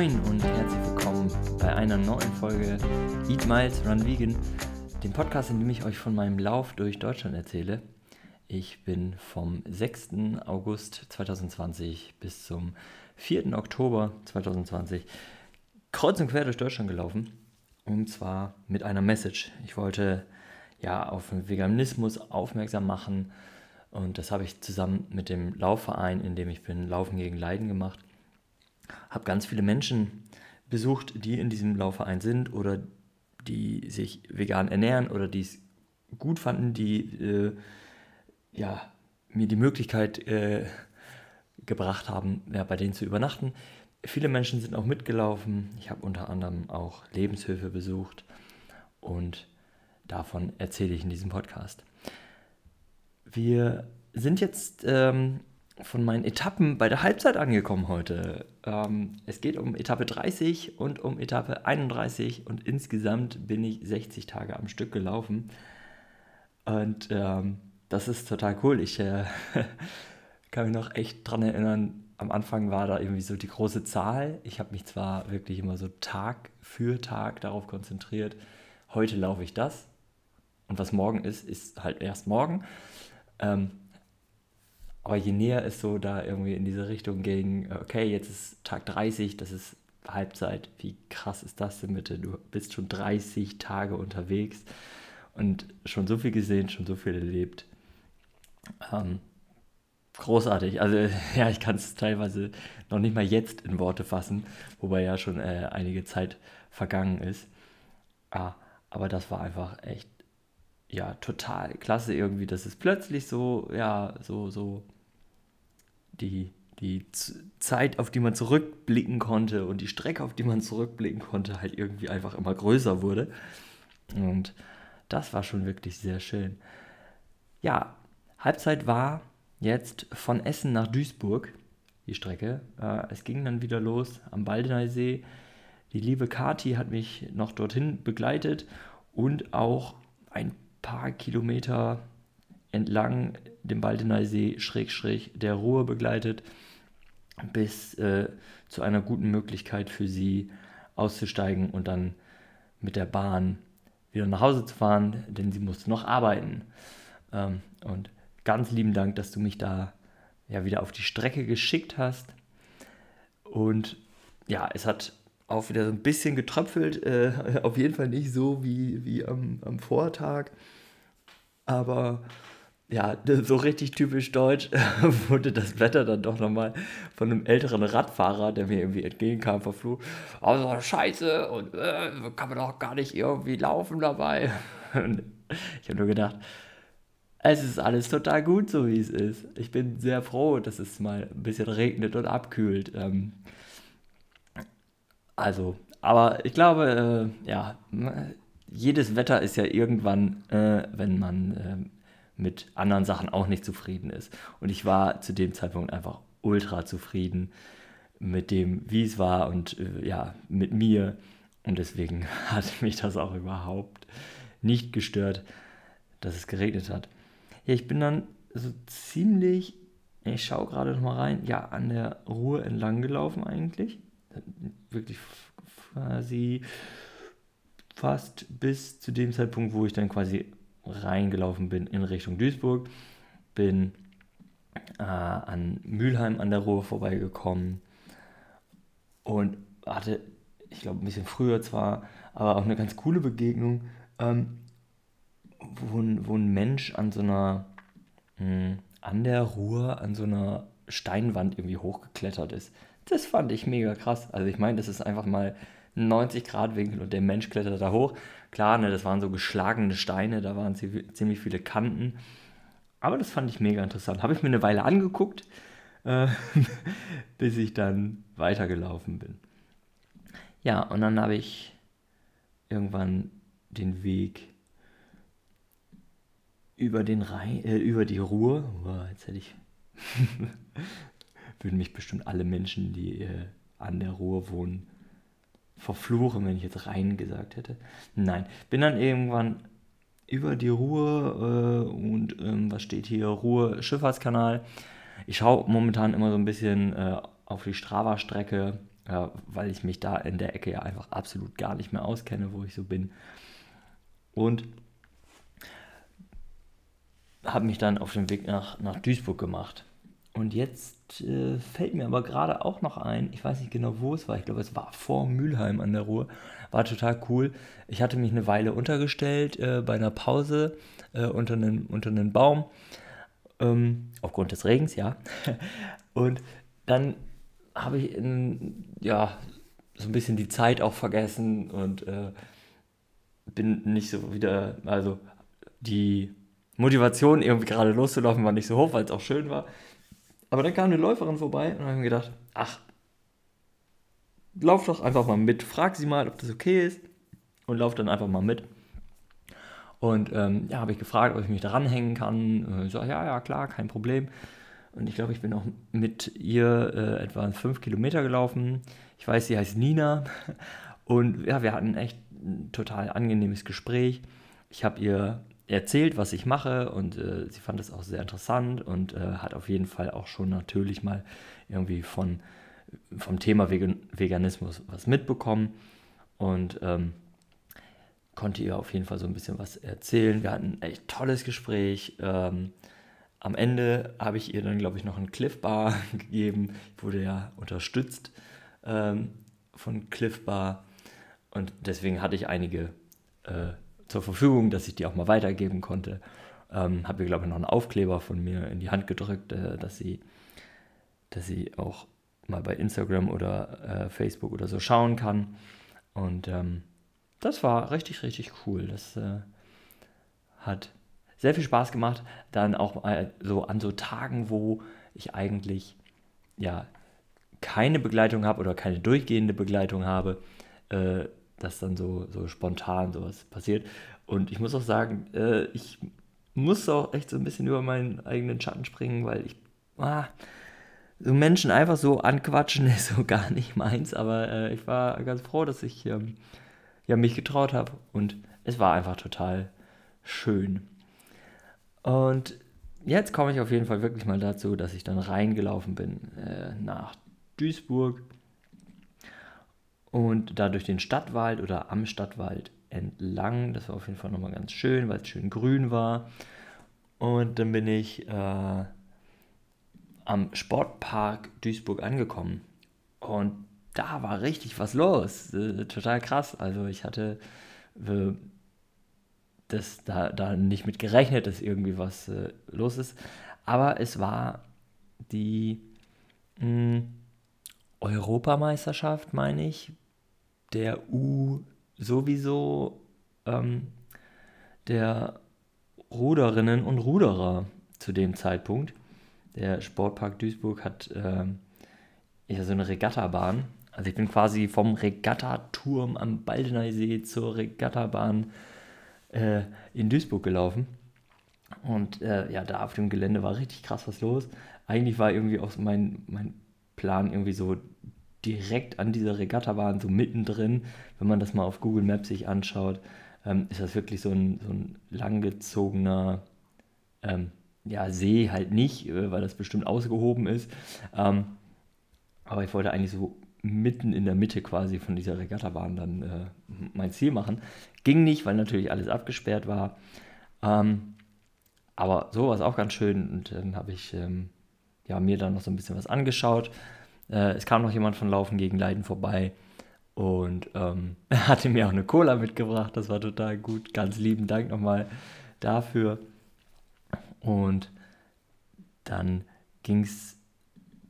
Moin und herzlich willkommen bei einer neuen Folge Eat Miles Run Vegan, dem Podcast, in dem ich euch von meinem Lauf durch Deutschland erzähle. Ich bin vom 6. August 2020 bis zum 4. Oktober 2020 kreuz und quer durch Deutschland gelaufen. Und zwar mit einer Message. Ich wollte ja auf Veganismus aufmerksam machen. Und das habe ich zusammen mit dem Laufverein, in dem ich bin, Laufen gegen Leiden gemacht habe ganz viele Menschen besucht, die in diesem Laufverein sind oder die sich vegan ernähren oder die es gut fanden, die äh, ja, mir die Möglichkeit äh, gebracht haben, ja, bei denen zu übernachten. Viele Menschen sind auch mitgelaufen. Ich habe unter anderem auch Lebenshilfe besucht und davon erzähle ich in diesem Podcast. Wir sind jetzt ähm, von meinen Etappen bei der Halbzeit angekommen heute. Ähm, es geht um Etappe 30 und um Etappe 31 und insgesamt bin ich 60 Tage am Stück gelaufen. Und ähm, das ist total cool. Ich äh, kann mich noch echt dran erinnern, am Anfang war da irgendwie so die große Zahl. Ich habe mich zwar wirklich immer so Tag für Tag darauf konzentriert, heute laufe ich das und was morgen ist, ist halt erst morgen. Ähm, aber je näher es so da irgendwie in diese Richtung ging, okay, jetzt ist Tag 30, das ist Halbzeit, wie krass ist das denn bitte? Du bist schon 30 Tage unterwegs und schon so viel gesehen, schon so viel erlebt. Ähm, großartig. Also ja, ich kann es teilweise noch nicht mal jetzt in Worte fassen, wobei ja schon äh, einige Zeit vergangen ist. Ah, aber das war einfach echt ja, total klasse irgendwie, dass es plötzlich so, ja, so, so die, die Zeit, auf die man zurückblicken konnte und die Strecke, auf die man zurückblicken konnte, halt irgendwie einfach immer größer wurde. Und das war schon wirklich sehr schön. Ja, Halbzeit war jetzt von Essen nach Duisburg, die Strecke. Äh, es ging dann wieder los am Baldeneysee. Die liebe Kati hat mich noch dorthin begleitet und auch ein paar Kilometer entlang dem Baldeneysee schräg schräg der Ruhr begleitet, bis äh, zu einer guten Möglichkeit für sie auszusteigen und dann mit der Bahn wieder nach Hause zu fahren, denn sie musste noch arbeiten. Ähm, und ganz lieben Dank, dass du mich da ja wieder auf die Strecke geschickt hast. Und ja, es hat auch wieder so ein bisschen getröpfelt, äh, auf jeden Fall nicht so wie, wie am, am Vortag. Aber ja, so richtig typisch deutsch wurde das Wetter dann doch nochmal von einem älteren Radfahrer, der mir irgendwie entgegenkam, verflucht. Also scheiße und äh, kann man doch gar nicht irgendwie laufen dabei. Und ich habe nur gedacht, es ist alles total gut, so wie es ist. Ich bin sehr froh, dass es mal ein bisschen regnet und abkühlt. Ähm, also, aber ich glaube, äh, ja, jedes Wetter ist ja irgendwann, äh, wenn man äh, mit anderen Sachen auch nicht zufrieden ist. Und ich war zu dem Zeitpunkt einfach ultra zufrieden mit dem, wie es war und äh, ja, mit mir. Und deswegen hat mich das auch überhaupt nicht gestört, dass es geregnet hat. Ja, ich bin dann so ziemlich, ich schaue gerade noch mal rein, ja, an der Ruhe entlang gelaufen eigentlich. Wirklich quasi fast bis zu dem Zeitpunkt, wo ich dann quasi reingelaufen bin in Richtung Duisburg, bin äh, an Mülheim an der Ruhr vorbeigekommen und hatte, ich glaube, ein bisschen früher zwar, aber auch eine ganz coole Begegnung, ähm, wo, ein, wo ein Mensch an so einer, mh, hm, an der Ruhr, an so einer Steinwand irgendwie hochgeklettert ist. Das fand ich mega krass. Also ich meine, das ist einfach mal 90 Grad Winkel und der Mensch klettert da hoch. Klar, ne, das waren so geschlagene Steine, da waren ziemlich viele Kanten. Aber das fand ich mega interessant. Habe ich mir eine Weile angeguckt, äh, bis ich dann weitergelaufen bin. Ja, und dann habe ich irgendwann den Weg über den Rhein, äh, über die Ruhr. Boah, jetzt hätte ich. würden mich bestimmt alle Menschen, die äh, an der Ruhr wohnen, verfluchen, wenn ich jetzt rein gesagt hätte. Nein, bin dann irgendwann über die Ruhr äh, und ähm, was steht hier? Ruhr Schifffahrtskanal. Ich schaue momentan immer so ein bisschen äh, auf die Strava-Strecke ja, weil ich mich da in der Ecke ja einfach absolut gar nicht mehr auskenne, wo ich so bin. Und habe mich dann auf den Weg nach, nach Duisburg gemacht. Und jetzt äh, fällt mir aber gerade auch noch ein, ich weiß nicht genau, wo es war, ich glaube, es war vor Mülheim an der Ruhr, war total cool. Ich hatte mich eine Weile untergestellt äh, bei einer Pause äh, unter, einem, unter Baum, ähm, aufgrund des Regens, ja. Und dann habe ich in, ja, so ein bisschen die Zeit auch vergessen und äh, bin nicht so wieder, also die Motivation, irgendwie gerade loszulaufen, war nicht so hoch, weil es auch schön war. Aber dann kam eine Läuferin vorbei und habe mir gedacht, ach, lauf doch einfach mal mit, frag sie mal, ob das okay ist und lauf dann einfach mal mit. Und ähm, ja, habe ich gefragt, ob ich mich da ranhängen kann. Ich so, ja, ja, klar, kein Problem. Und ich glaube, ich bin auch mit ihr äh, etwa fünf Kilometer gelaufen. Ich weiß, sie heißt Nina. Und ja, wir hatten echt ein total angenehmes Gespräch. Ich habe ihr erzählt, was ich mache und äh, sie fand es auch sehr interessant und äh, hat auf jeden Fall auch schon natürlich mal irgendwie von, vom Thema Vegan Veganismus was mitbekommen und ähm, konnte ihr auf jeden Fall so ein bisschen was erzählen. Wir hatten ein echt tolles Gespräch. Ähm, am Ende habe ich ihr dann, glaube ich, noch einen Cliff Bar gegeben. Ich wurde ja unterstützt ähm, von Cliff Bar und deswegen hatte ich einige äh, zur Verfügung, dass ich die auch mal weitergeben konnte. Ähm, habe ihr, glaube ich, noch einen Aufkleber von mir in die Hand gedrückt, äh, dass, sie, dass sie auch mal bei Instagram oder äh, Facebook oder so schauen kann. Und ähm, das war richtig, richtig cool. Das äh, hat sehr viel Spaß gemacht. Dann auch mal so an so Tagen, wo ich eigentlich ja keine Begleitung habe oder keine durchgehende Begleitung habe, äh, dass dann so, so spontan sowas passiert. Und ich muss auch sagen, äh, ich muss auch echt so ein bisschen über meinen eigenen Schatten springen, weil ich ah, so Menschen einfach so anquatschen ist so gar nicht meins. Aber äh, ich war ganz froh, dass ich ähm, ja, mich getraut habe und es war einfach total schön. Und jetzt komme ich auf jeden Fall wirklich mal dazu, dass ich dann reingelaufen bin äh, nach Duisburg und da durch den Stadtwald oder am Stadtwald entlang. Das war auf jeden Fall nochmal ganz schön, weil es schön grün war. Und dann bin ich äh, am Sportpark Duisburg angekommen. Und da war richtig was los. Äh, total krass. Also ich hatte äh, das da, da nicht mit gerechnet, dass irgendwie was äh, los ist. Aber es war die mh, hm, Europameisterschaft, meine ich, der U sowieso ähm, der Ruderinnen und Ruderer zu dem Zeitpunkt. Der Sportpark Duisburg hat ähm, ja so eine Regattabahn. Also ich bin quasi vom Regattaturm am Baldeneysee zur Regattabahn äh, in Duisburg gelaufen. Und äh, ja, da auf dem Gelände war richtig krass was los. Eigentlich war irgendwie auch mein, mein Plan irgendwie so direkt an dieser Regattabahn, so mittendrin, wenn man das mal auf Google Maps sich anschaut, ähm, ist das wirklich so ein, so ein langgezogener ähm, ja, See halt nicht, äh, weil das bestimmt ausgehoben ist. Ähm, aber ich wollte eigentlich so mitten in der Mitte quasi von dieser Regattabahn dann äh, mein Ziel machen. Ging nicht, weil natürlich alles abgesperrt war. Ähm, aber so war es auch ganz schön und dann habe ich ähm, ja, mir dann noch so ein bisschen was angeschaut. Äh, es kam noch jemand von Laufen gegen Leiden vorbei und ähm, hatte mir auch eine Cola mitgebracht. Das war total gut. Ganz lieben Dank nochmal dafür. Und dann ging es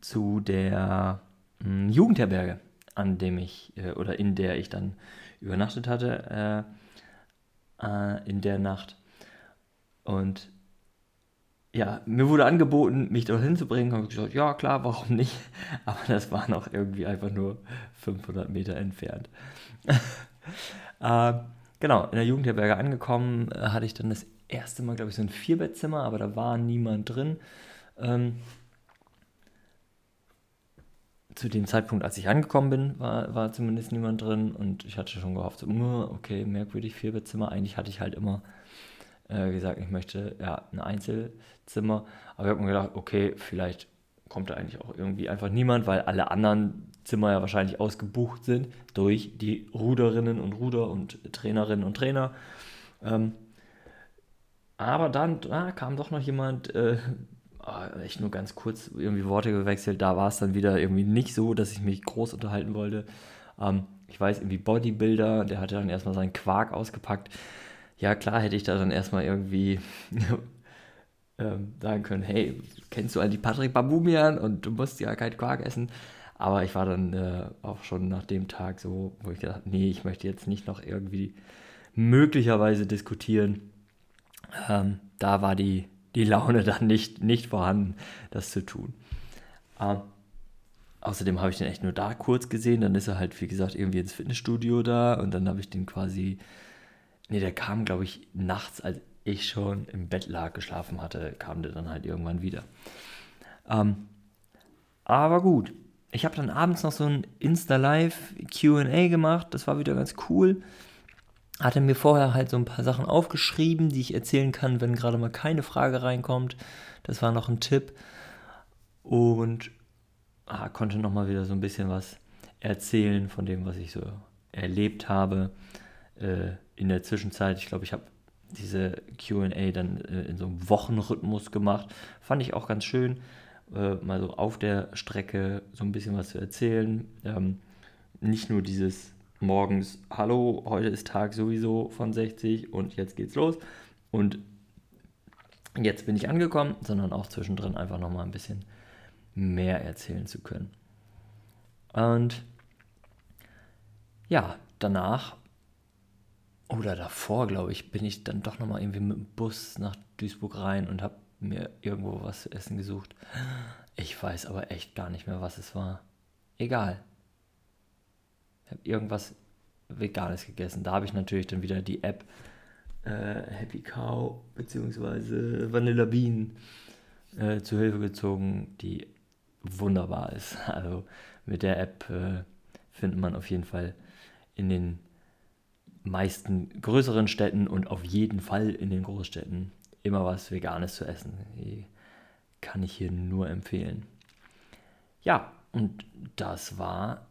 zu der mh, hm, Jugendherberge, an dem ich äh, oder in der ich dann übernachtet hatte äh, äh, in der Nacht. Und ja, mir wurde angeboten, mich dorthin zu bringen. Habe ich gesagt, ja klar, warum nicht? Aber das war noch irgendwie einfach nur 500 Meter entfernt. äh, genau, in der Jugendherberge angekommen, äh, hatte ich dann das erste Mal, glaube ich, so ein Vierbettzimmer, aber da war niemand drin. Ähm, zu dem Zeitpunkt, als ich angekommen bin, war, war zumindest niemand drin und ich hatte schon gehofft, so, okay, merkwürdig, Vierbettzimmer. Eigentlich hatte ich halt immer äh, gesagt, ich möchte ja ein Einzelzimmer. Aber ich habe mir gedacht, okay, vielleicht kommt da eigentlich auch irgendwie einfach niemand, weil alle anderen Zimmer ja wahrscheinlich ausgebucht sind durch die Ruderinnen und Ruder und Trainerinnen und Trainer. Ähm, aber dann da kam doch noch jemand, äh, ah, echt nur ganz kurz irgendwie Worte gewechselt. Da war es dann wieder irgendwie nicht so, dass ich mich groß unterhalten wollte. Ähm, ich weiß, irgendwie Bodybuilder, der hatte dann erstmal seinen Quark ausgepackt. Ja, klar hätte ich da dann erstmal irgendwie ähm, sagen können, hey, kennst du all die Patrick Babumian und du musst ja kein Quark essen. Aber ich war dann äh, auch schon nach dem Tag so, wo ich gedacht nee, ich möchte jetzt nicht noch irgendwie möglicherweise diskutieren. Ähm, da war die, die Laune dann nicht, nicht vorhanden, das zu tun. Ähm, außerdem habe ich den echt nur da kurz gesehen. Dann ist er halt, wie gesagt, irgendwie ins Fitnessstudio da und dann habe ich den quasi. Nee, der kam, glaube ich, nachts, als ich schon im Bett lag, geschlafen hatte, kam der dann halt irgendwann wieder. Ähm, aber gut, ich habe dann abends noch so ein Insta-Live QA gemacht, das war wieder ganz cool. Hatte mir vorher halt so ein paar Sachen aufgeschrieben, die ich erzählen kann, wenn gerade mal keine Frage reinkommt. Das war noch ein Tipp. Und ah, konnte nochmal wieder so ein bisschen was erzählen von dem, was ich so erlebt habe äh, in der Zwischenzeit. Ich glaube, ich habe diese QA dann äh, in so einem Wochenrhythmus gemacht. Fand ich auch ganz schön, äh, mal so auf der Strecke so ein bisschen was zu erzählen. Ähm, nicht nur dieses morgens, hallo, heute ist Tag sowieso von 60 und jetzt geht's los. Und jetzt bin ich angekommen, sondern auch zwischendrin einfach nochmal ein bisschen mehr erzählen zu können. Und ja, danach oder davor, glaube ich, bin ich dann doch nochmal irgendwie mit dem Bus nach Duisburg rein und habe mir irgendwo was zu essen gesucht. Ich weiß aber echt gar nicht mehr, was es war. Egal. Ich habe irgendwas Veganes gegessen. Da habe ich natürlich dann wieder die App äh, Happy Cow bzw. Vanilla Bean äh, zu Hilfe gezogen, die wunderbar ist. Also mit der App äh, findet man auf jeden Fall in den meisten größeren Städten und auf jeden Fall in den Großstädten immer was Veganes zu essen. Kann ich hier nur empfehlen. Ja, und das war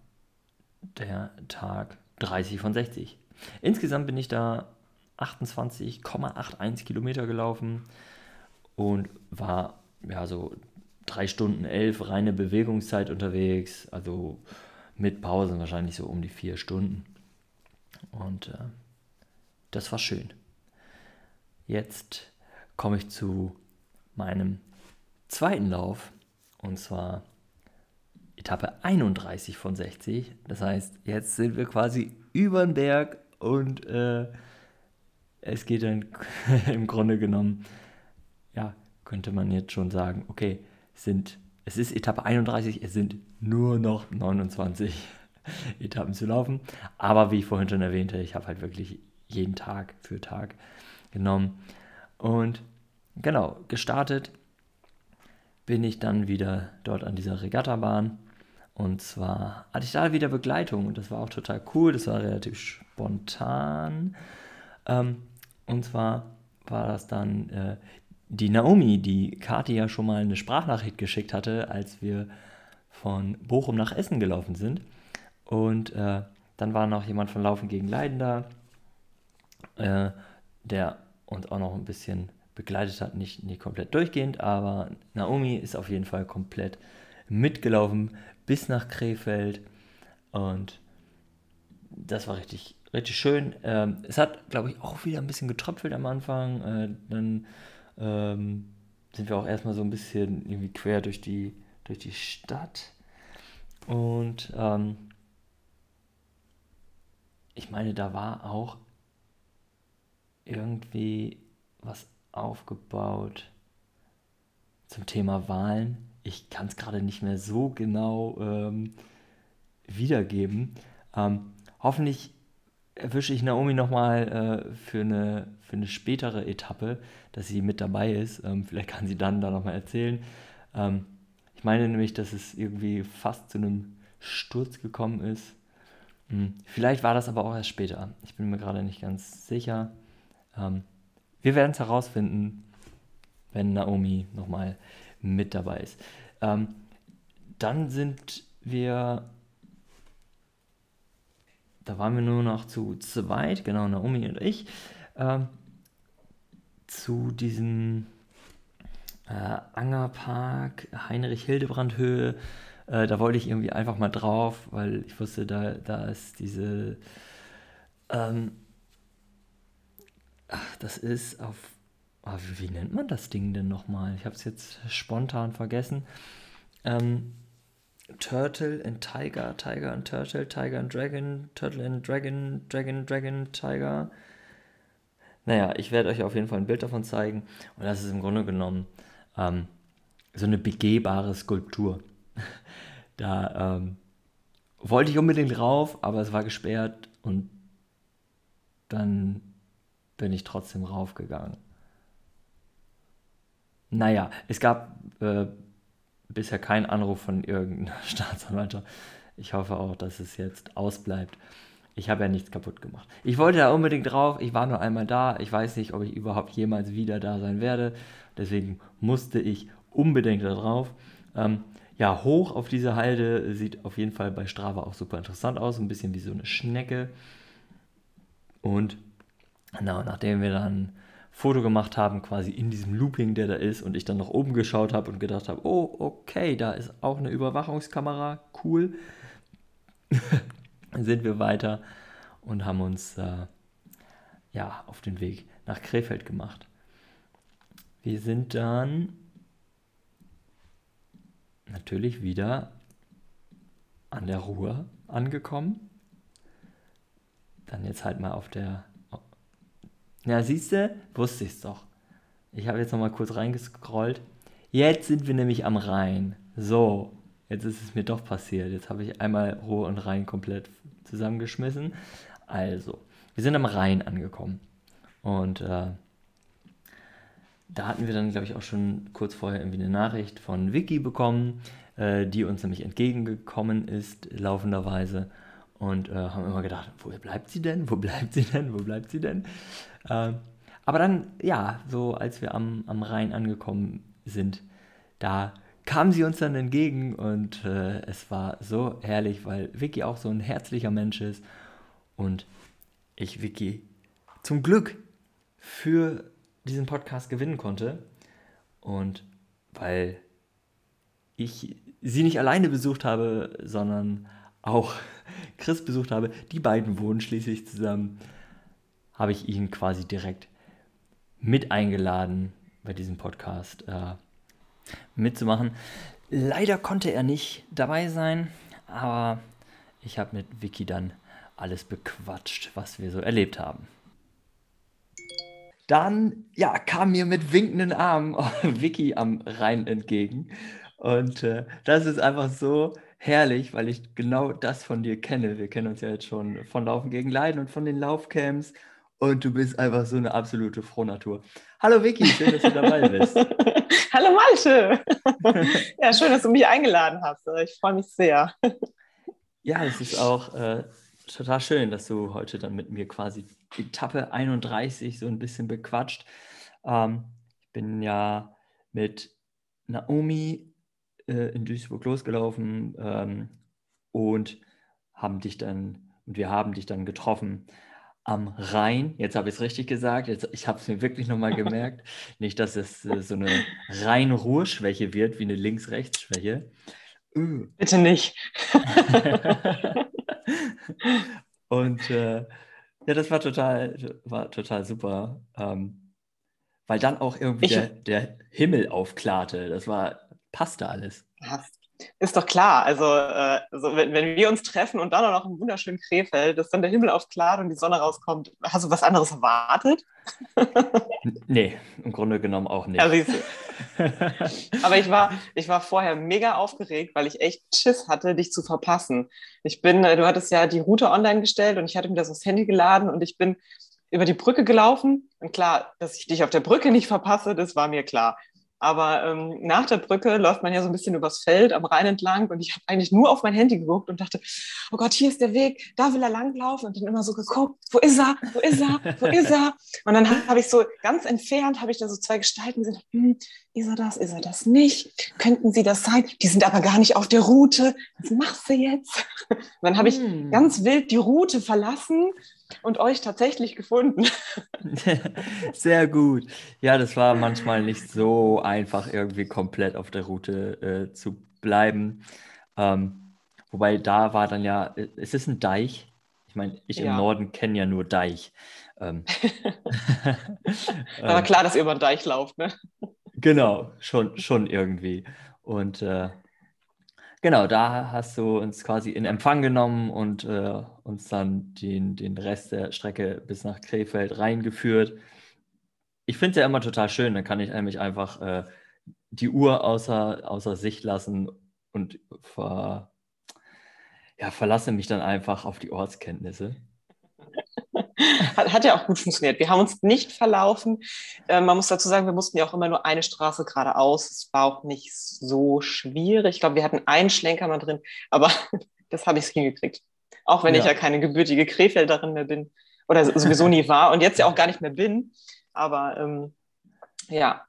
der Tag 30 von 60. Insgesamt bin ich da 28,81 Kilometer gelaufen und war ja so drei Stunden elf reine Bewegungszeit unterwegs, also mit Pausen wahrscheinlich so um die vier Stunden. Und äh, das war schön. Jetzt komme ich zu meinem zweiten Lauf und zwar Etappe 31 von 60. Das heißt, jetzt sind wir quasi über den Berg und äh, es geht dann im Grunde genommen, ja, könnte man jetzt schon sagen, okay, sind, es ist Etappe 31, es sind nur noch 29 Etappen zu laufen. Aber wie ich vorhin schon erwähnte, ich habe halt wirklich jeden Tag für Tag genommen. Und genau, gestartet bin ich dann wieder dort an dieser Regattabahn. Und zwar hatte ich da wieder Begleitung und das war auch total cool, das war relativ spontan. Ähm, und zwar war das dann äh, die Naomi, die Kati ja schon mal eine Sprachnachricht geschickt hatte, als wir von Bochum nach Essen gelaufen sind. Und äh, dann war noch jemand von Laufen gegen Leiden da, äh, der uns auch noch ein bisschen begleitet hat, nicht, nicht komplett durchgehend, aber Naomi ist auf jeden Fall komplett mitgelaufen bis nach Krefeld und das war richtig, richtig schön. Ähm, es hat, glaube ich, auch wieder ein bisschen getröpfelt am Anfang. Äh, dann ähm, sind wir auch erstmal so ein bisschen irgendwie quer durch die, durch die Stadt und ähm, ich meine, da war auch irgendwie was aufgebaut zum Thema Wahlen. Ich kann es gerade nicht mehr so genau ähm, wiedergeben. Ähm, hoffentlich erwische ich Naomi nochmal äh, für, eine, für eine spätere Etappe, dass sie mit dabei ist. Ähm, vielleicht kann sie dann da nochmal erzählen. Ähm, ich meine nämlich, dass es irgendwie fast zu einem Sturz gekommen ist. Hm. Vielleicht war das aber auch erst später. Ich bin mir gerade nicht ganz sicher. Ähm, wir werden es herausfinden, wenn Naomi nochmal mit dabei ist. Ähm, dann sind wir, da waren wir nur noch zu zweit, genau, Naomi und ich, äh, zu diesem äh, Angerpark, Heinrich-Hildebrand-Höhe. Äh, da wollte ich irgendwie einfach mal drauf, weil ich wusste, da, da ist diese, ähm, ach, das ist auf, oh, wie, wie, nennt man das Ding denn nochmal? Ich habe es jetzt spontan vergessen. Ähm, Turtle and Tiger, Tiger and Turtle, Tiger and Dragon, Turtle and Dragon, Dragon, Dragon, Tiger. Naja, ich werde euch auf jeden Fall ein Bild davon zeigen. Und das ist im Grunde genommen ähm, so eine begehbare Skulptur. Da ähm, wollte ich unbedingt rauf, aber es war gesperrt und dann bin ich trotzdem raufgegangen. Naja, es gab äh, bisher keinen Anruf von irgendeiner Staatsanwaltschaft. Ich hoffe auch, dass es jetzt ausbleibt. Ich habe ja nichts kaputt gemacht. Ich wollte da unbedingt drauf. Ich war nur einmal da. Ich weiß nicht, ob ich überhaupt jemals wieder da sein werde. Deswegen musste ich unbedingt da drauf. Ähm, ja, hoch auf diese Halde sieht auf jeden Fall bei Strava auch super interessant aus. Ein bisschen wie so eine Schnecke. Und genau, nachdem wir dann Foto gemacht haben, quasi in diesem Looping, der da ist, und ich dann nach oben geschaut habe und gedacht habe, oh, okay, da ist auch eine Überwachungskamera, cool. sind wir weiter und haben uns äh, ja auf den Weg nach Krefeld gemacht. Wir sind dann natürlich wieder an der Ruhr angekommen. Dann jetzt halt mal auf der ja, siehst du, wusste ich es doch. Ich habe jetzt nochmal kurz reingescrollt. Jetzt sind wir nämlich am Rhein. So, jetzt ist es mir doch passiert. Jetzt habe ich einmal Ruhr und Rhein komplett zusammengeschmissen. Also, wir sind am Rhein angekommen. Und äh, da hatten wir dann, glaube ich, auch schon kurz vorher irgendwie eine Nachricht von Vicky bekommen, äh, die uns nämlich entgegengekommen ist, laufenderweise. Und äh, haben immer gedacht, wo bleibt sie denn? Wo bleibt sie denn? Wo bleibt sie denn? Äh, aber dann, ja, so als wir am, am Rhein angekommen sind, da kam sie uns dann entgegen und äh, es war so herrlich, weil Vicky auch so ein herzlicher Mensch ist und ich Vicky zum Glück für diesen Podcast gewinnen konnte und weil ich sie nicht alleine besucht habe, sondern auch Chris besucht habe. Die beiden wohnen schließlich zusammen habe ich ihn quasi direkt mit eingeladen, bei diesem Podcast äh, mitzumachen. Leider konnte er nicht dabei sein, aber ich habe mit Vicky dann alles bequatscht, was wir so erlebt haben. Dann ja, kam mir mit winkenden Armen Vicky am Rhein entgegen. Und äh, das ist einfach so herrlich, weil ich genau das von dir kenne. Wir kennen uns ja jetzt schon von Laufen gegen Leiden und von den Laufcamps und du bist einfach so eine absolute Frohnatur. Hallo Vicky, schön, dass du dabei bist. Hallo Malte. ja, schön, dass du mich eingeladen hast. Ich freue mich sehr. ja, es ist auch äh, total schön, dass du heute dann mit mir quasi Etappe 31 so ein bisschen bequatscht. Ähm, ich bin ja mit Naomi äh, in Duisburg losgelaufen ähm, und haben dich dann und wir haben dich dann getroffen am Rhein. Jetzt habe ich es richtig gesagt. Jetzt, ich habe es mir wirklich nochmal gemerkt. Nicht, dass es äh, so eine Rhein-Ruhr-Schwäche wird, wie eine Links-Rechts-Schwäche. Uh. Bitte nicht. Und äh, ja, das war total, war total super. Ähm, weil dann auch irgendwie der, der, Himmel aufklarte. Das war, passte alles. Hast ist doch klar. Also, äh, also wenn, wenn, wir uns treffen und dann auch noch im wunderschönen Krefeld, dass dann der Himmel aufklart und die Sonne rauskommt, hast du was anderes erwartet? nee, im Grunde genommen auch nicht. Ja, Aber ich war, ich war vorher mega aufgeregt, weil ich echt Schiss hatte, dich zu verpassen. Ich bin, äh, du hattest ja die Route online gestellt und ich hatte mir das aufs Handy geladen und ich bin über die Brücke gelaufen. Und klar, dass ich dich auf der Brücke nicht verpasse, das war mir klar. Aber ähm, nach der Brücke läuft man ja so ein bisschen übers Feld am Rhein entlang und ich habe eigentlich nur auf mein Handy geguckt und dachte, oh Gott, hier ist der Weg, da will er langlaufen und dann immer so geguckt, wo ist er, wo ist er, wo ist er? Und dann habe ich so ganz entfernt, habe ich da so zwei Gestalten gesehen, hm, ist er das, ist er das nicht? Könnten sie das sein? Die sind aber gar nicht auf der Route. Was machst du jetzt? Und dann habe ich hm. ganz wild die Route verlassen und euch tatsächlich gefunden. Sehr gut. Ja, das war manchmal nicht so einfach, irgendwie komplett auf der Route äh, zu bleiben. Ähm, wobei da war dann ja, es ist ein Deich. Ich meine, ich ja. im Norden kenne ja nur Deich. Ähm, Aber klar, dass ihr über den Deich lauft, ne? Genau, schon, schon irgendwie. Und äh, Genau, da hast du uns quasi in Empfang genommen und äh, uns dann den, den Rest der Strecke bis nach Krefeld reingeführt. Ich finde es ja immer total schön, dann kann ich nämlich einfach äh, die Uhr außer, außer Sicht lassen und ver, ja, verlasse mich dann einfach auf die Ortskenntnisse. Hat, hat, ja auch gut funktioniert. Wir haben uns nicht verlaufen. Äh, man muss dazu sagen, wir mussten ja auch immer nur eine Straße geradeaus. Es war auch nicht so schwierig. Ich glaube, wir hatten einen Schlenker mal drin, aber das habe ich hingekriegt. Auch wenn ja. ich ja keine gebürtige Krefelderin mehr bin oder sowieso nie war und jetzt ja auch gar nicht mehr bin. Aber ähm, ja,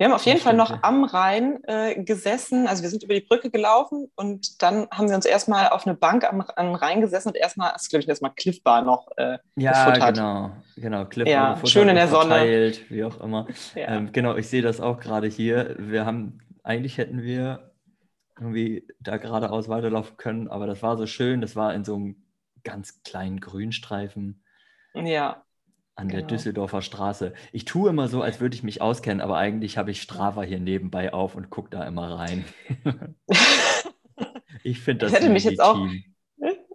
wir haben auf jeden Fall noch am Rhein äh, gesessen. Also wir sind über die Brücke gelaufen und dann haben wir uns erstmal auf eine Bank am, am Rhein gesessen und erstmal, das glaube ich, erstmal Cliff Bar noch äh, ja, gefuttert. genau, genau. Cliff ja, schön in der verteilt, Sonne. Wie auch immer. Ja. Ähm, genau, ich sehe das auch gerade hier. Wir haben, eigentlich hätten wir irgendwie da geradeaus weiterlaufen können, aber das war so schön. Das war in so einem ganz kleinen Grünstreifen. Ja an genau. der Düsseldorfer Straße. Ich tue immer so, als würde ich mich auskennen, aber eigentlich habe ich Strava hier nebenbei auf und gucke da immer rein. ich finde das ich hätte mich jetzt auch,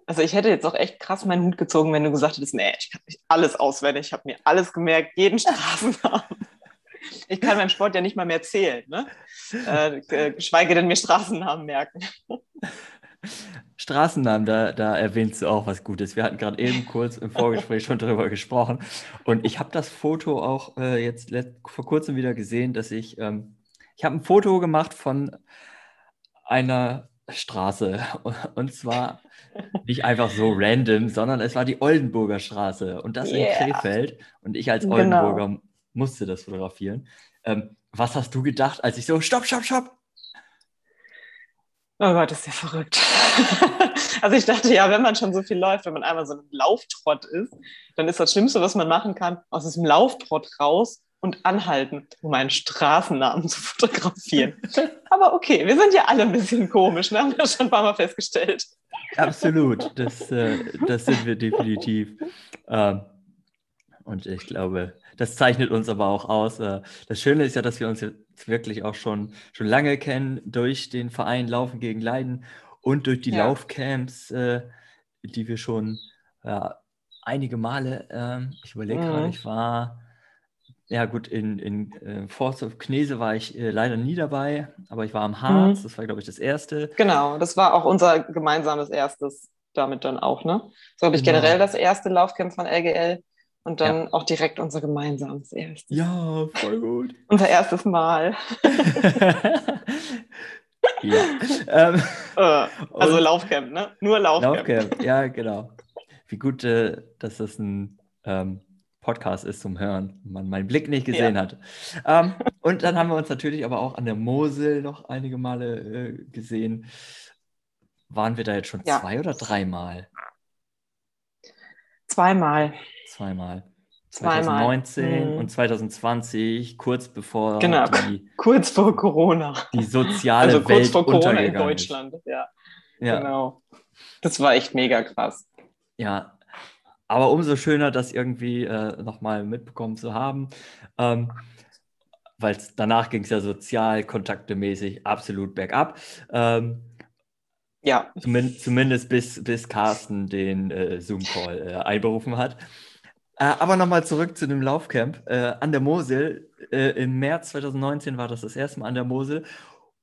Also ich hätte jetzt auch echt krass meinen Hut gezogen, wenn du gesagt hättest, nee, ich kann nicht alles auswendig, ich habe mir alles gemerkt, jeden Straßennamen. Ich kann beim Sport ja nicht mal mehr zählen, ne? Äh, äh geschweige denn mir Straßennamen merken. Straßennamen, da, da erwähnst du auch was Gutes. Wir hatten gerade eben kurz im Vorgespräch schon darüber gesprochen. Und ich habe das Foto auch äh, jetzt vor kurzem wieder gesehen, dass ich, ähm, ich habe ein Foto gemacht von einer Straße. Und zwar nicht einfach so random, sondern es war die Oldenburger Straße. Und das yeah. in Krefeld. Und ich als genau. Oldenburger genau. musste das fotografieren. Ähm, was hast du gedacht, als ich so, stopp, stopp, stopp, Oh Gott, ist ja verrückt. also ich dachte ja, wenn man schon so viel läuft, wenn man einmal so ein Lauftrott ist, dann ist das Schlimmste, was man machen kann, aus diesem Lauftrott raus und anhalten, um einen Straßennamen zu fotografieren. Aber okay, wir sind ja alle ein bisschen komisch, ne? haben wir schon ein paar Mal festgestellt. Absolut, das, äh, das sind wir definitiv. Ähm, und ich glaube, das zeichnet uns aber auch aus. Äh, das Schöne ist ja, dass wir uns jetzt wirklich auch schon, schon lange kennen durch den Verein Laufen gegen Leiden und durch die ja. Laufcamps, äh, die wir schon ja, einige Male, ähm, ich überlege mhm. gerade, ich war, ja gut, in, in äh, Forst of Knese war ich äh, leider nie dabei, aber ich war am Harz, mhm. das war, glaube ich, das erste. Genau, das war auch unser gemeinsames erstes damit dann auch, ne? So habe ich genau. generell das erste Laufcamp von LGL und dann ja. auch direkt unser gemeinsames erstes. Ja, voll gut. unser erstes Mal. ja. Ähm, äh, also Laufcamp, ne? Nur Laufcamp. Laufcamp, ja, genau. Wie gut, äh, dass das ein ähm, Podcast ist zum Hören, man meinen Blick nicht gesehen ja. hat. Ähm, und dann haben wir uns natürlich aber auch an der Mosel noch einige Male äh, gesehen. Waren wir da jetzt schon ja. zwei oder dreimal? Zweimal. Zweimal. 2019 hm. und 2020, kurz bevor genau. die, kurz vor Corona. Die soziale also kurz Welt vor Corona in Deutschland, ja. ja. Genau. Das war echt mega krass. Ja, aber umso schöner, das irgendwie äh, nochmal mitbekommen zu haben. Ähm, Weil danach ging es ja sozial, kontaktemäßig absolut bergab. Ähm, ja. Zumindest, zumindest bis, bis Carsten den äh, Zoom-Call äh, einberufen hat. Äh, aber nochmal zurück zu dem Laufcamp äh, an der Mosel. Äh, Im März 2019 war das das erste Mal an der Mosel.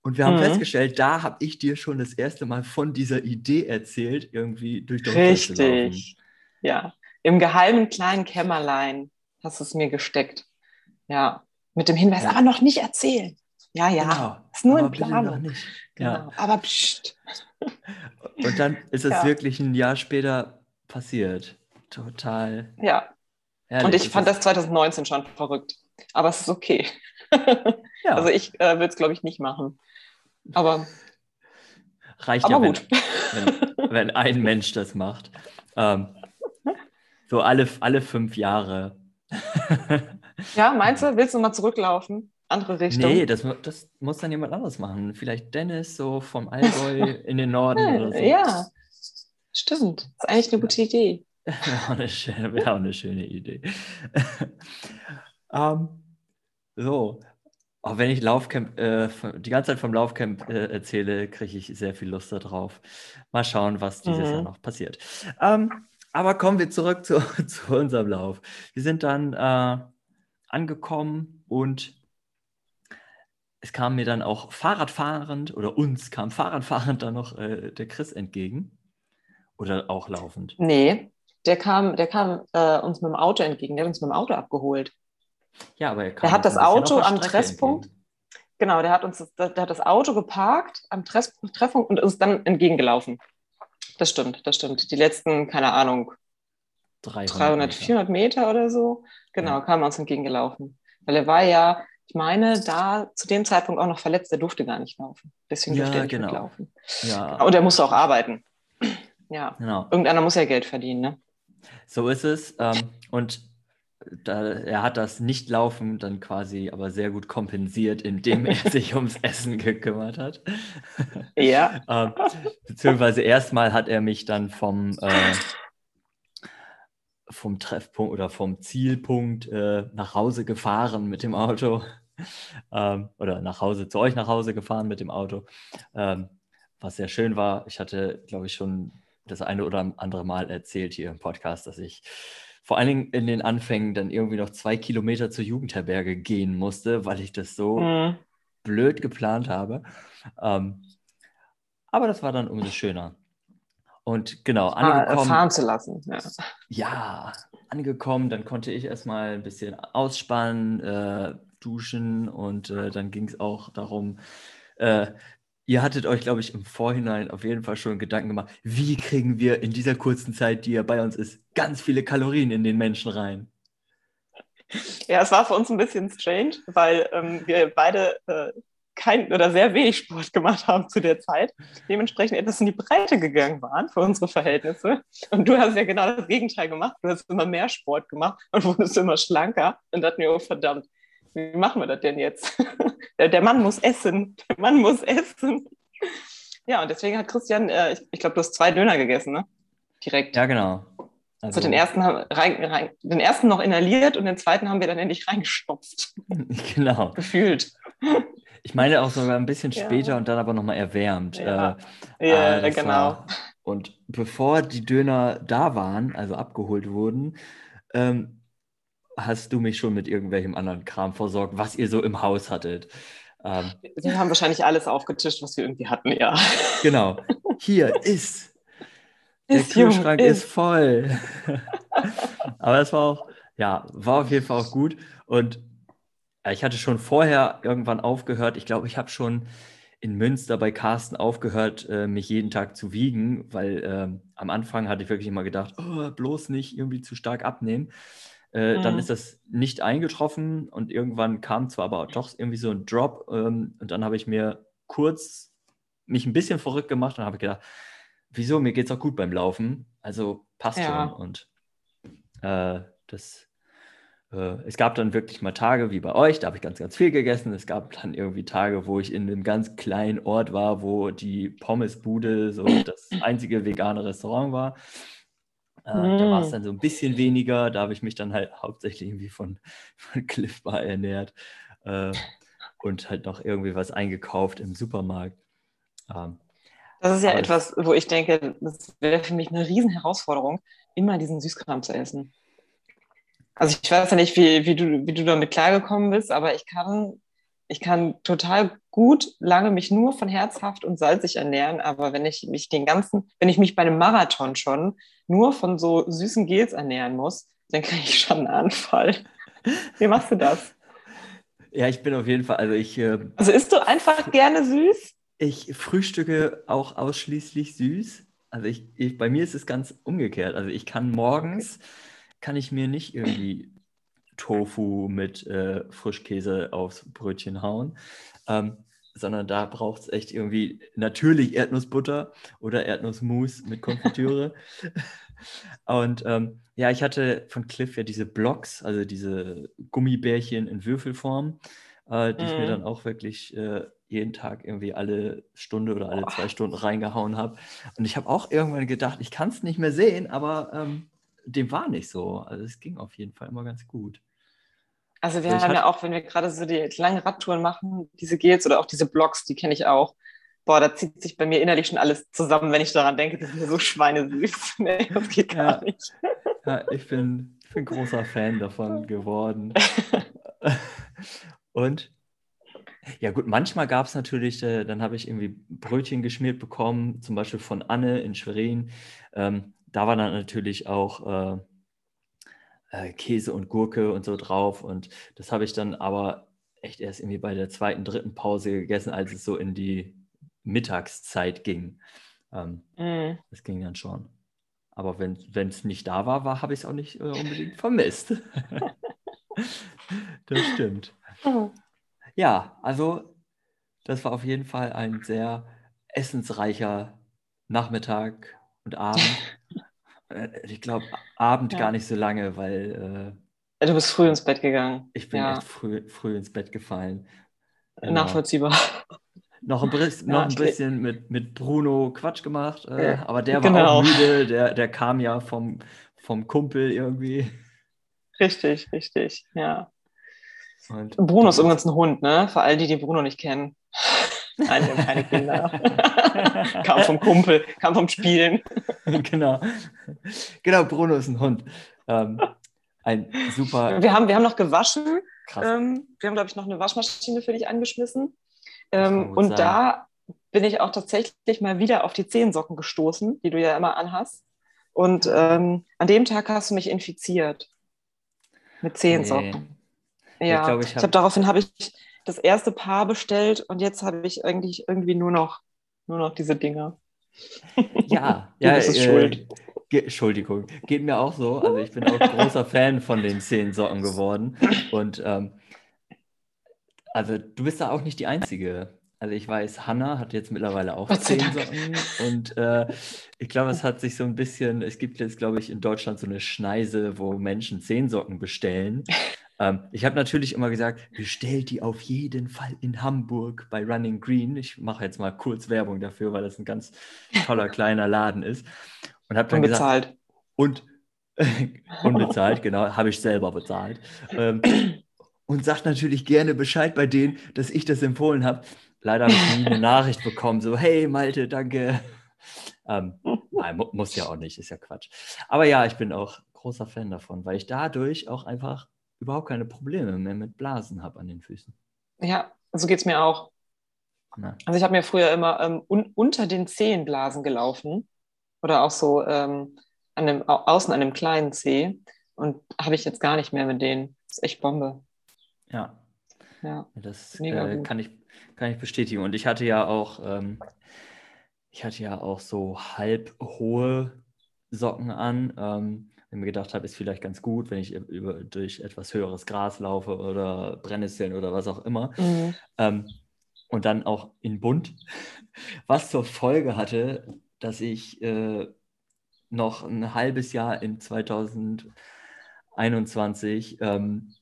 Und wir haben mhm. festgestellt, da habe ich dir schon das erste Mal von dieser Idee erzählt, irgendwie durch Deutschland Richtig. zu laufen. Ja, im geheimen kleinen Kämmerlein hast du es mir gesteckt. Ja, Mit dem Hinweis, Ja. aber noch nicht erzählen. Ja, ja, Genau. ist nur Aber in Planung. Genau. Ja. Aber pst. Und dann ist es Ja. wirklich ein Jahr später passiert. Total Ja, herrlich. und ich fand das 2019 schon verrückt. Aber es ist okay. ja, Also ich äh, würde es, glaube ich, nicht machen. Aber, reicht aber ja, wenn, gut. wenn, wenn ein Mensch das macht. Ähm, so alle, alle fünf Jahre. Ja, meinst du, willst du mal zurücklaufen? Andere Richtung? Nee, das, das muss dann jemand anderes machen. Vielleicht Dennis so vom Allgäu in den Norden oder so. Ja, stimmt. ist eigentlich eine gute Idee. Wäre auch eine schöne, wäre auch eine schöne Idee. ähm, so, auch wenn ich Laufcamp, äh, die ganze Zeit vom Laufcamp äh, erzähle, kriege ich sehr viel Lust darauf. Mal schauen, was dieses Mhm. Jahr noch passiert. Ähm, aber kommen wir zurück zu, zu unserem Lauf. Wir sind dann äh, angekommen und es kam mir dann auch Fahrradfahrend oder uns kam Fahrradfahrend dann noch äh, der Chris entgegen. Oder auch laufend. Nee, der kam, der kam äh, uns mit dem Auto entgegen. Der hat uns mit dem Auto abgeholt. Ja, aber er kam Der hat das Auto am Treffpunkt entgegen. Genau, der hat uns das, der hat das Auto geparkt am Treff, Treffpunkt und ist dann entgegengelaufen. Das stimmt, das stimmt. Die letzten, keine Ahnung, 300, 300, Meter. 400 Meter oder so, genau, Ja. kam er uns entgegengelaufen. Weil er war ja, ich meine, da zu dem Zeitpunkt auch noch verletzt, der durfte gar nicht laufen. Deswegen Ja, durfte er nicht genau. mitlaufen. Ja, Und er musste auch arbeiten. Ja, genau. irgendeiner muss ja Geld verdienen, ne? So ist es. Ähm, und da, er hat das Nicht-Laufen dann quasi aber sehr gut kompensiert, indem er sich ums Essen gekümmert hat. Ja. ähm, beziehungsweise erstmal hat er mich dann vom, äh, vom Treffpunkt oder vom Zielpunkt äh, nach Hause gefahren mit dem Auto. Ähm, oder nach Hause, zu euch nach Hause gefahren mit dem Auto. Ähm, was sehr schön war. Ich hatte, glaube ich, schon das eine oder andere Mal erzählt hier im Podcast, dass ich vor allen Dingen in den Anfängen dann irgendwie noch zwei Kilometer zur Jugendherberge gehen musste, weil ich das so Mhm. blöd geplant habe. Ähm, aber das war dann umso schöner. Und genau, Ah, angekommen. fahren zu lassen. Ja. Ja, angekommen, dann konnte ich erstmal ein bisschen ausspannen, äh, duschen und äh, dann ging es auch darum, äh, ihr hattet euch, glaube ich, im Vorhinein auf jeden Fall schon Gedanken gemacht, wie kriegen wir in dieser kurzen Zeit, die er bei uns ist, ganz viele Kalorien in den Menschen rein. Ja, es war für uns ein bisschen strange, weil ähm, wir beide äh, kein oder sehr wenig Sport gemacht haben zu der Zeit. Dementsprechend etwas in die Breite gegangen waren für unsere Verhältnisse. Und du hast ja genau das Gegenteil gemacht. Du hast immer mehr Sport gemacht und wurdest immer schlanker. Und dachten wir, oh verdammt, wie machen wir das denn jetzt? der, Mann muss essen. Der Mann muss essen. Ja, und deswegen hat Christian, äh, ich, ich glaube, du hast zwei Döner gegessen, ne? Direkt. Ja, genau. Also den ersten, haben, rein, rein, den ersten noch inhaliert und den zweiten haben wir dann endlich reingestopft. genau. Gefühlt. Ich meine auch sogar ein bisschen Ja. später und dann aber nochmal erwärmt. Ja. Äh, Ja, das genau. war- Und bevor die Döner da waren, also abgeholt wurden, ähm, hast du mich schon mit irgendwelchem anderen Kram versorgt, was ihr so im Haus hattet. Ähm, Wir haben wahrscheinlich alles aufgetischt, was wir irgendwie hatten, ja. genau. Hier ist. Der Kühlschrank ist. ist voll. Aber es war auch, ja, war auf jeden Fall auch gut. Und ja, ich hatte schon vorher irgendwann aufgehört. Ich glaube, ich habe schon in Münster bei Carsten aufgehört, äh, mich jeden Tag zu wiegen, weil ähm, am Anfang hatte ich wirklich immer gedacht, oh, bloß nicht irgendwie zu stark abnehmen. Äh, Dann Mhm. ist das nicht eingetroffen und irgendwann kam zwar aber doch irgendwie so ein Drop ähm, und dann habe ich mir kurz mich ein bisschen verrückt gemacht und habe gedacht, wieso, mir geht es auch gut beim Laufen, also passt Ja. schon und äh, das äh, es gab dann wirklich mal Tage wie bei euch, da habe ich ganz, ganz viel gegessen. Es gab dann irgendwie Tage, wo ich in einem ganz kleinen Ort war, wo die Pommesbude so das einzige vegane Restaurant war. Äh, Da war es Mm. dann so ein bisschen weniger. Da habe ich mich dann halt hauptsächlich irgendwie von, von Cliff Bar ernährt äh, und halt noch irgendwie was eingekauft im Supermarkt. Ähm, Das ist ja etwas, wo ich denke, das wäre für mich eine riesen Herausforderung, immer diesen Süßkram zu essen. Also ich weiß ja nicht, wie, wie, du, wie du damit klargekommen bist, aber ich kann, ich kann total gut lange mich nur von herzhaft und salzig ernähren, aber wenn ich mich den ganzen, wenn ich mich bei einem Marathon schon nur von so süßen Gels ernähren muss, dann kriege ich schon einen Anfall. Wie machst du das? Ja, ich bin auf jeden Fall, also ich. Äh, also isst du einfach gerne süß? Ich frühstücke auch ausschließlich süß. Also ich, ich, bei mir ist es ganz umgekehrt. Also ich kann morgens, kann ich mir nicht irgendwie Tofu mit äh, Frischkäse aufs Brötchen hauen, ähm, sondern da braucht es echt irgendwie natürlich Erdnussbutter oder Erdnussmus mit Konfitüre. Und ähm, ja, ich hatte von Cliff ja diese Blocks, also diese Gummibärchen in Würfelform, äh, die mm. ich mir mhm. dann auch wirklich äh, jeden Tag irgendwie alle Stunde oder alle zwei Stunden reingehauen habe. Und ich habe auch irgendwann gedacht, ich kann es nicht mehr sehen, aber ähm, dem war nicht so. Also es ging auf jeden Fall immer ganz gut. Also wir also haben ja auch, wenn wir gerade so die langen Radtouren machen, diese Gels oder auch diese Blocks, die kenne ich auch. Boah, da zieht sich bei mir innerlich schon alles zusammen, wenn ich daran denke, das sind so schweinesüß. nee, das geht gar ja. nicht. Ja, ich bin, ich bin großer Fan davon geworden. Und ja gut, manchmal gab es natürlich, äh, dann habe ich irgendwie Brötchen geschmiert bekommen, zum Beispiel von Anne in Schwerin. Ähm, da war dann natürlich auch äh, äh, Käse und Gurke und so drauf. Und das habe ich dann aber echt erst irgendwie bei der zweiten, dritten Pause gegessen, als es so in die Mittagszeit ging. Ähm, mm. Das ging dann schon. Aber wenn es nicht da war, war habe ich es auch nicht äh, unbedingt vermisst. das stimmt. Oh. Ja, also das war auf jeden Fall ein sehr essensreicher Nachmittag und Abend. Äh, ich glaube, Abend ja. gar nicht so lange, weil. Äh, du bist früh ins Bett gegangen. Ich bin ja. echt früh, früh ins Bett gefallen. Genau. Nachvollziehbar. Noch ein, bisschen, ja, noch ein bisschen mit, mit Bruno Quatsch gemacht, äh, aber der war genau. auch müde, der, der kam ja vom, vom Kumpel irgendwie. Richtig, richtig, ja. Und Bruno ist übrigens ein Hund, ne? Für all die, die Bruno nicht kennen. Nein, wir haben keine Kinder. kam vom Kumpel, kam vom Spielen. genau. Genau, Bruno ist ein Hund. Ähm, ein super. Wir haben, wir haben noch gewaschen. Ähm, wir haben, glaube ich, noch eine Waschmaschine für dich angeschmissen. Ähm, und sein. da bin ich auch tatsächlich mal wieder auf die Zehensocken gestoßen, die du ja immer anhast. Und ähm, an dem Tag hast du mich infiziert. Mit Zehensocken. Nee. Ja, ich, glaub, ich habe hab, daraufhin habe ich das erste Paar bestellt und jetzt habe ich eigentlich irgendwie nur noch, nur noch diese Dinger. Ja, ja, ist äh, schuld. Entschuldigung, geht mir auch so. Also ich bin auch großer Fan von den Zehensocken geworden. Und ähm, also du bist da auch nicht die Einzige. Also ich weiß, Hanna hat jetzt mittlerweile auch Zehensocken und äh, ich glaube, es hat sich so ein bisschen, es gibt jetzt, glaube ich, in Deutschland so eine Schneise, wo Menschen Zehensocken bestellen. Ähm, ich habe natürlich immer gesagt, bestellt die auf jeden Fall in Hamburg bei Running Green. Ich mache jetzt mal kurz Werbung dafür, weil das ein ganz toller kleiner Laden ist. Und habe dann unbezahlt. gesagt, und unbezahlt, genau, habe ich selber bezahlt. Ähm, und sagt natürlich gerne Bescheid bei denen, dass ich das empfohlen habe. Leider habe ich nie eine Nachricht bekommen, so, hey Malte, danke. Ähm, nein, mu muss ja auch nicht, ist ja Quatsch. Aber ja, ich bin auch großer Fan davon, weil ich dadurch auch einfach überhaupt keine Probleme mehr mit Blasen habe an den Füßen. Ja, so geht es mir auch. Na. Also ich habe mir früher immer ähm, un unter den Zehen Blasen gelaufen oder auch so ähm, an dem, außen an dem kleinen Zeh und habe ich jetzt gar nicht mehr mit denen. Das ist echt Bombe. Ja. Ja. Das äh, kann, ich, kann ich bestätigen. Und ich hatte ja auch, ähm, ich hatte ja auch so halb hohe Socken an. Ähm, wenn mir gedacht habe, ist vielleicht ganz gut, wenn ich über, durch etwas höheres Gras laufe oder Brennnesseln oder was auch immer. Mhm. Ähm, und dann auch in bunt, was zur Folge hatte, dass ich äh, noch ein halbes Jahr in 2021 ähm,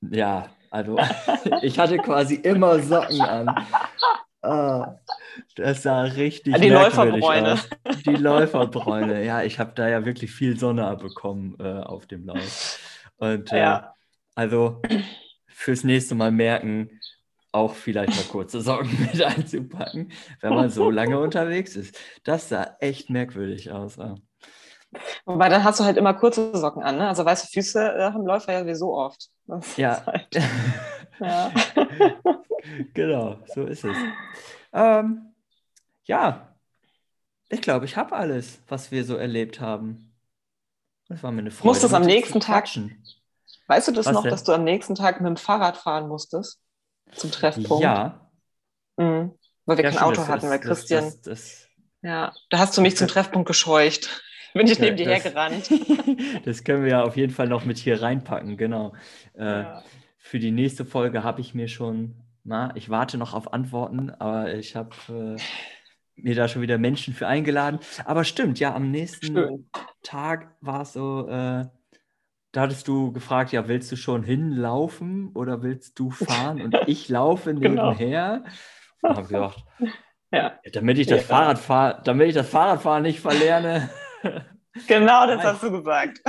ja, also ich hatte quasi immer Socken an. Oh, das sah richtig Die Läuferbräune. Aus. Die Läuferbräune. Ja, ich habe da ja wirklich viel Sonne abbekommen äh, auf dem Lauf. Und äh, ja. also fürs nächste Mal merken, auch vielleicht mal kurze Socken mit einzupacken, wenn man so lange unterwegs ist. Das sah echt merkwürdig aus. Ja. Wobei dann hast du halt immer kurze Socken an, ne? Also weiße Füße äh, haben Läufer ja sowieso oft. Das ja. Halt, ja. genau, so ist es. Ähm, ja, ich glaube, ich habe alles, was wir so erlebt haben. Das war mir eine Freude. Muss das am nächsten Tag. Weißt du das Was noch, denn? dass du am nächsten Tag mit dem Fahrrad fahren musstest? Zum Treffpunkt? Ja. Mhm. Weil wir ja, kein stimmt, Auto hatten, weil Christian. Das, das, ja, da hast du mich zum Treffpunkt gescheucht. Bin ich neben dir hergerannt. das können wir ja auf jeden Fall noch mit hier reinpacken, genau. Äh, Ja. Für die nächste Folge habe ich mir schon, na, ich warte noch auf Antworten, aber ich habe äh, mir da schon wieder Menschen für eingeladen. Aber stimmt, ja, am nächsten Schön. Tag war es so, äh, da hattest du gefragt, ja, willst du schon hinlaufen oder willst du fahren? Und ich laufe Genau. nebenher. Und habe gedacht, Ja, ja, damit ich das Ja. Fahrrad fahr, damit ich das Fahrradfahren nicht verlerne, genau das Nein. hast du gesagt.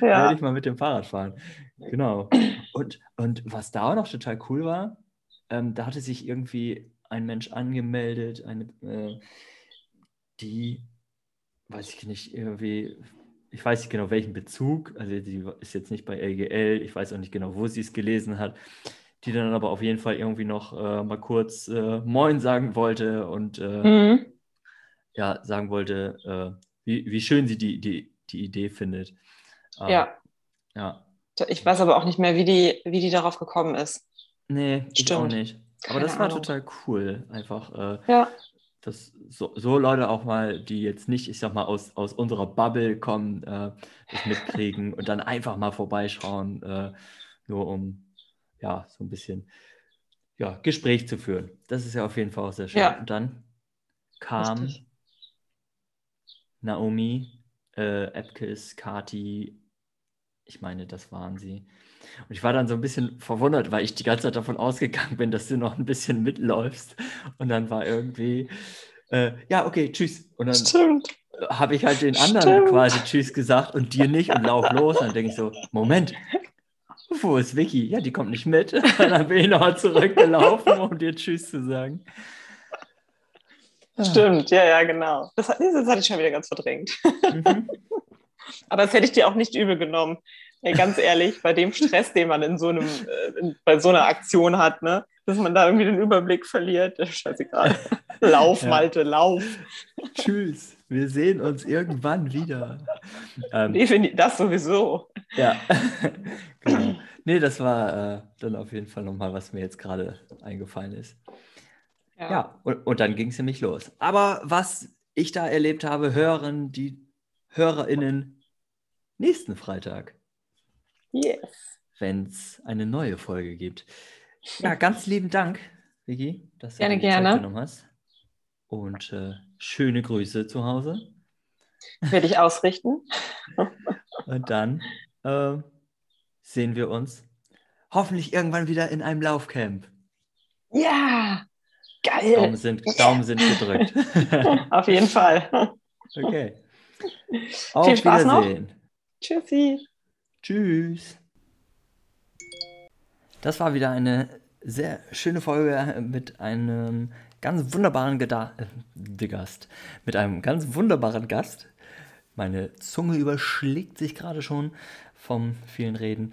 werde ja. ich mal mit dem Fahrrad fahren. Genau. Und, und was da auch noch total cool war, ähm, da hatte sich irgendwie ein Mensch angemeldet, eine, äh, die, weiß ich nicht, irgendwie, ich weiß nicht genau welchen Bezug, also die ist jetzt nicht bei LGL, ich weiß auch nicht genau, wo sie es gelesen hat, die dann aber auf jeden Fall irgendwie noch äh, mal kurz äh, Moin sagen wollte und äh, Mhm. ja, sagen wollte, äh, wie, wie schön sie die, die, die Idee findet. Ähm, ja. Ja. Ich weiß aber auch nicht mehr, wie die, wie die darauf gekommen ist. Nee, ich auch Stimmt. Aber das war Ahnung. total cool. Einfach, äh, Ja. dass so, so Leute auch mal, die jetzt nicht, ich sag mal, aus, aus unserer Bubble kommen, äh, das mitkriegen und dann einfach mal vorbeischauen, äh, nur um ja, so ein bisschen ja, Gespräch zu führen. Das ist ja auf jeden Fall auch sehr schön. Ja. Und dann kam Richtig. Naomi, äh, Epkes, Kati, ich meine, das waren sie. Und ich war dann so ein bisschen verwundert, weil ich die ganze Zeit davon ausgegangen bin, dass du noch ein bisschen mitläufst. Und dann war irgendwie, äh, ja, okay, tschüss. Und dann habe ich halt den anderen Stimmt. quasi Tschüss gesagt und dir nicht und lauf los. Und dann denke ich so, Moment, wo ist Vicky? Ja, die kommt nicht mit. Und dann bin ich nochmal zurückgelaufen, um dir Tschüss zu sagen. Stimmt, ja, ja, genau. Das, das hatte ich schon wieder ganz verdrängt. Mhm. Aber das hätte ich dir auch nicht übel genommen. Ey, ganz ehrlich, bei dem Stress, den man in so einem, äh, in, bei so einer Aktion hat, ne, dass man da irgendwie den Überblick verliert, ist scheißegal. Lauf, Ja. Malte, lauf. Tschüss, wir sehen uns irgendwann wieder. Ähm, Definitiv, das sowieso. ja, genau. Nee, das war äh, dann auf jeden Fall nochmal, was mir jetzt gerade eingefallen ist. Ja, und, und dann ging es nämlich los. Aber was ich da erlebt habe, hören die HörerInnen nächsten Freitag, Yes. wenn es eine neue Folge gibt. Ja, ganz lieben Dank, Vicky, dass du Gerne, dir die Zeit gerne. genommen hast. Und äh, schöne Grüße zu Hause. Werde ich ausrichten. Und dann äh, sehen wir uns hoffentlich irgendwann wieder in einem Laufcamp. Ja, Daumen geil. sind, Daumen sind gedrückt. Auf jeden Fall. okay. Auf Viel Spaß noch. Wiedersehen. Tschüssi. Tschüss. Das war wieder eine sehr schöne Folge mit einem ganz wunderbaren Geda äh, Gast. Mit einem ganz wunderbaren Gast. Meine Zunge überschlägt sich gerade schon vom vielen Reden.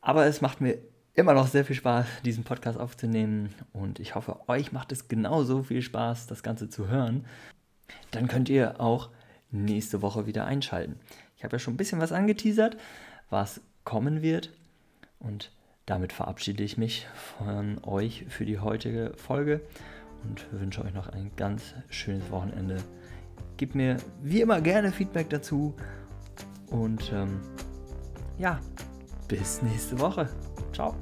Aber es macht mir immer noch sehr viel Spaß, diesen Podcast aufzunehmen. Und ich hoffe, euch macht es genauso viel Spaß, das Ganze zu hören. Dann könnt ihr auch nächste Woche wieder einschalten. Ich habe ja schon ein bisschen was angeteasert, was kommen wird. Und damit verabschiede ich mich von euch für die heutige Folge und wünsche euch noch ein ganz schönes Wochenende. Gebt mir wie immer gerne Feedback dazu. Und ähm, ja, bis nächste Woche. Ciao.